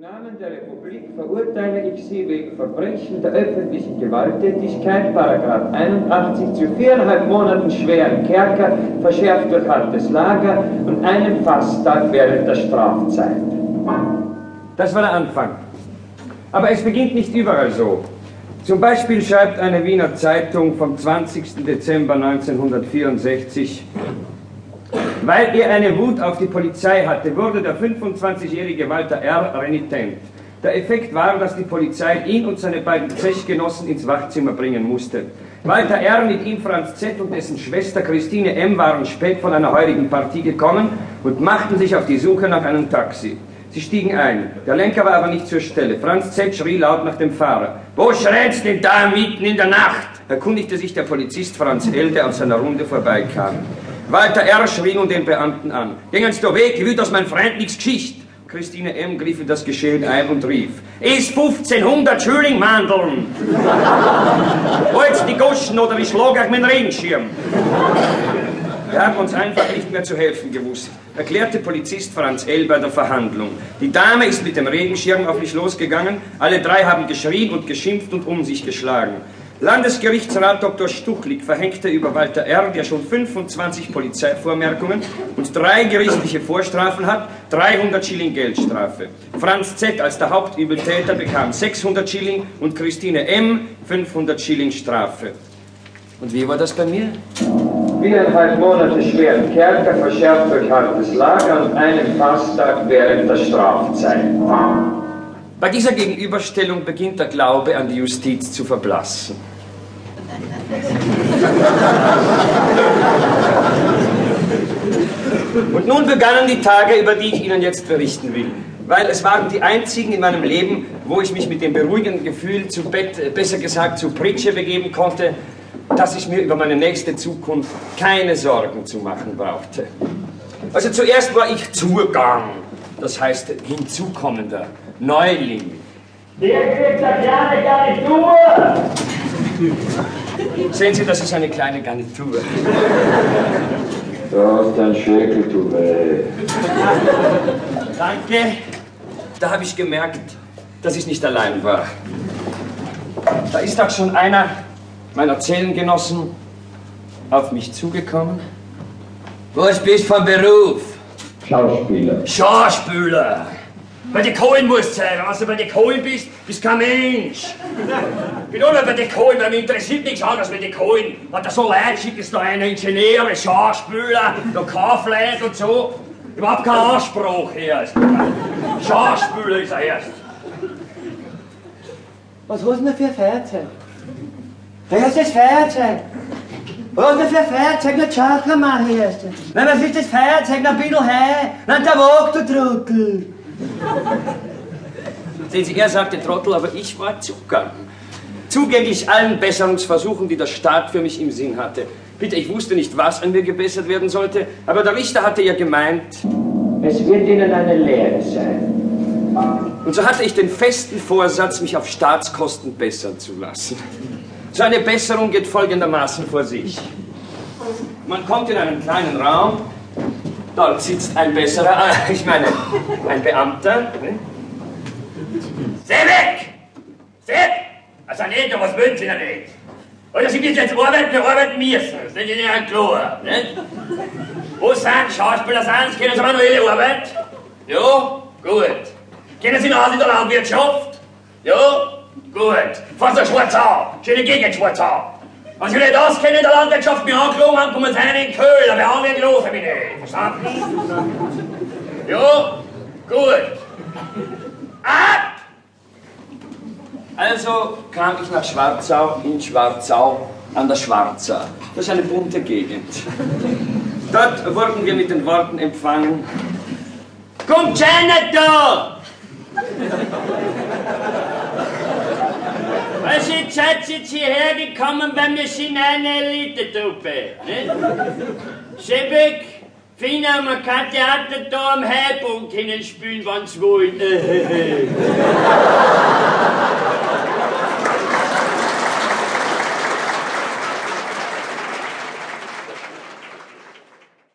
Im Namen der Republik verurteile ich Sie wegen Verbrechen der öffentlichen Gewalttätigkeit, Paragraph 81, zu viereinhalb Monaten schweren Kerker, verschärft durch hartes Lager und einem Fasttag während der Strafzeit. Das war der Anfang. Aber es beginnt nicht überall so. Zum Beispiel schreibt eine Wiener Zeitung vom 20. Dezember 1964, weil er eine Wut auf die Polizei hatte, wurde der 25-jährige Walter R. renitent. Der Effekt war, dass die Polizei ihn und seine beiden Zechgenossen ins Wachzimmer bringen musste. Walter R., mit ihm Franz Z. und dessen Schwester Christine M. waren spät von einer heurigen Partie gekommen und machten sich auf die Suche nach einem Taxi. Sie stiegen ein. Der Lenker war aber nicht zur Stelle. Franz Z. schrie laut nach dem Fahrer. Wo schrätst denn da mitten in der Nacht? Erkundigte sich der Polizist Franz L., der an seiner Runde vorbeikam. Walter R. schrie nun den Beamten an. Gehen Sie doch weg, will aus mein Freund nichts Geschicht. Christine M. griff in das Geschehen ein und rief, ist 1500 Schüling Mandeln. Holz die Goschen oder ich schlage euch meinen Regenschirm. Wir haben uns einfach nicht mehr zu helfen gewusst, erklärte Polizist Franz L. bei der Verhandlung. Die Dame ist mit dem Regenschirm auf mich losgegangen, alle drei haben geschrien und geschimpft und um sich geschlagen. Landesgerichtsrat Dr. Stuchlik verhängte über Walter R., der schon 25 Polizeivormerkungen und drei gerichtliche Vorstrafen hat, 300 Schilling Geldstrafe. Franz Z. als der Hauptübeltäter bekam 600 Schilling und Christine M. 500 Schilling Strafe. Und wie war das bei mir? Viereinhalb Monate schweren Kerker, verschärft durch hartes Lager und einen Fasttag während der Strafzeit. Bei dieser Gegenüberstellung beginnt der Glaube an die Justiz zu verblassen. Und nun begannen die Tage, über die ich Ihnen jetzt berichten will. Weil es waren die einzigen in meinem Leben, wo ich mich mit dem beruhigenden Gefühl zu Bett, äh, besser gesagt zu Pritsche begeben konnte, dass ich mir über meine nächste Zukunft keine Sorgen zu machen brauchte. Also zuerst war ich Zugang, das heißt hinzukommender, Neuling. Der kriegt eine kleine Garnitur! Sehen Sie, das ist eine kleine Garnitur. Du hast ein Schäkel, du weh. Danke. Da habe ich gemerkt, dass ich nicht allein war. Da ist auch schon einer meiner Zellengenossen auf mich zugekommen. Was bist du von Beruf? Schauspieler. Schauspieler. Bei den Kohlen musst du sein. Also bei den Kohlen bist, bist kein Mensch. Ich bin auch nicht bei den Kohlen, weil mich interessiert nichts anderes bei den Kohlen. Wenn da so Leute schicken, ist da ein Ingenieur, ein Schauspieler, da Kaufleute und so. Überhaupt kein Anspruch erst. Schauspieler ist er erst. Was hast du denn für ein Feuerzeug? Wer ist das Feuerzeug? Was ist denn für ein Feuerzeug? Na, Schachmann hier ist das. Nein, was ist das Feuerzeug? Na, bin du hei. Na, der Wog, du Trottel. Sehen Sie, er sagte Trottel, aber ich war Zugang. Zugänglich allen Besserungsversuchen, die der Staat für mich im Sinn hatte. Bitte, ich wusste nicht, was an mir gebessert werden sollte, aber der Richter hatte ja gemeint, Es wird Ihnen eine Lehre sein. und so hatte ich den festen Vorsatz, mich auf Staatskosten bessern zu lassen. So eine Besserung geht folgendermaßen vor sich. Man kommt in einen kleinen Raum, dort sitzt ein besserer, ich meine, ein Beamter. Ne? Seh weg! Seh! Also nicht, was wollen Sie denn nicht? Oder Sie müssen jetzt arbeiten, arbeiten müssen. Das ist ja klar. Nicht? Wo sind Schauspieler? Sind Sie? Kennen Sie manuelle Arbeit? Ja? Gut. Kennen Sie noch aus in der Landwirtschaft? Ja? Gut. Fahren Sie schwarz an. Schöne Gegend schwarz Wenn Sie nicht auskennen in der Landwirtschaft, mich angelogen haben, kommen Sie rein in Köhl. Wir haben nicht los, mich nicht. Verstanden? Ja? Gut. Ab! Also kam ich nach Schwarzau, in Schwarzau, an der Schwarza. Das ist eine bunte Gegend. Dort wurden wir mit den Worten empfangen, Kommt Janet da! Was jetzt seid ihr jetzt hierher gekommen, weil wir sind eine Elite-Truppe? Schäbig, Fina, man kann Theater da am Heipunkt hinspielen, wenn's wollen.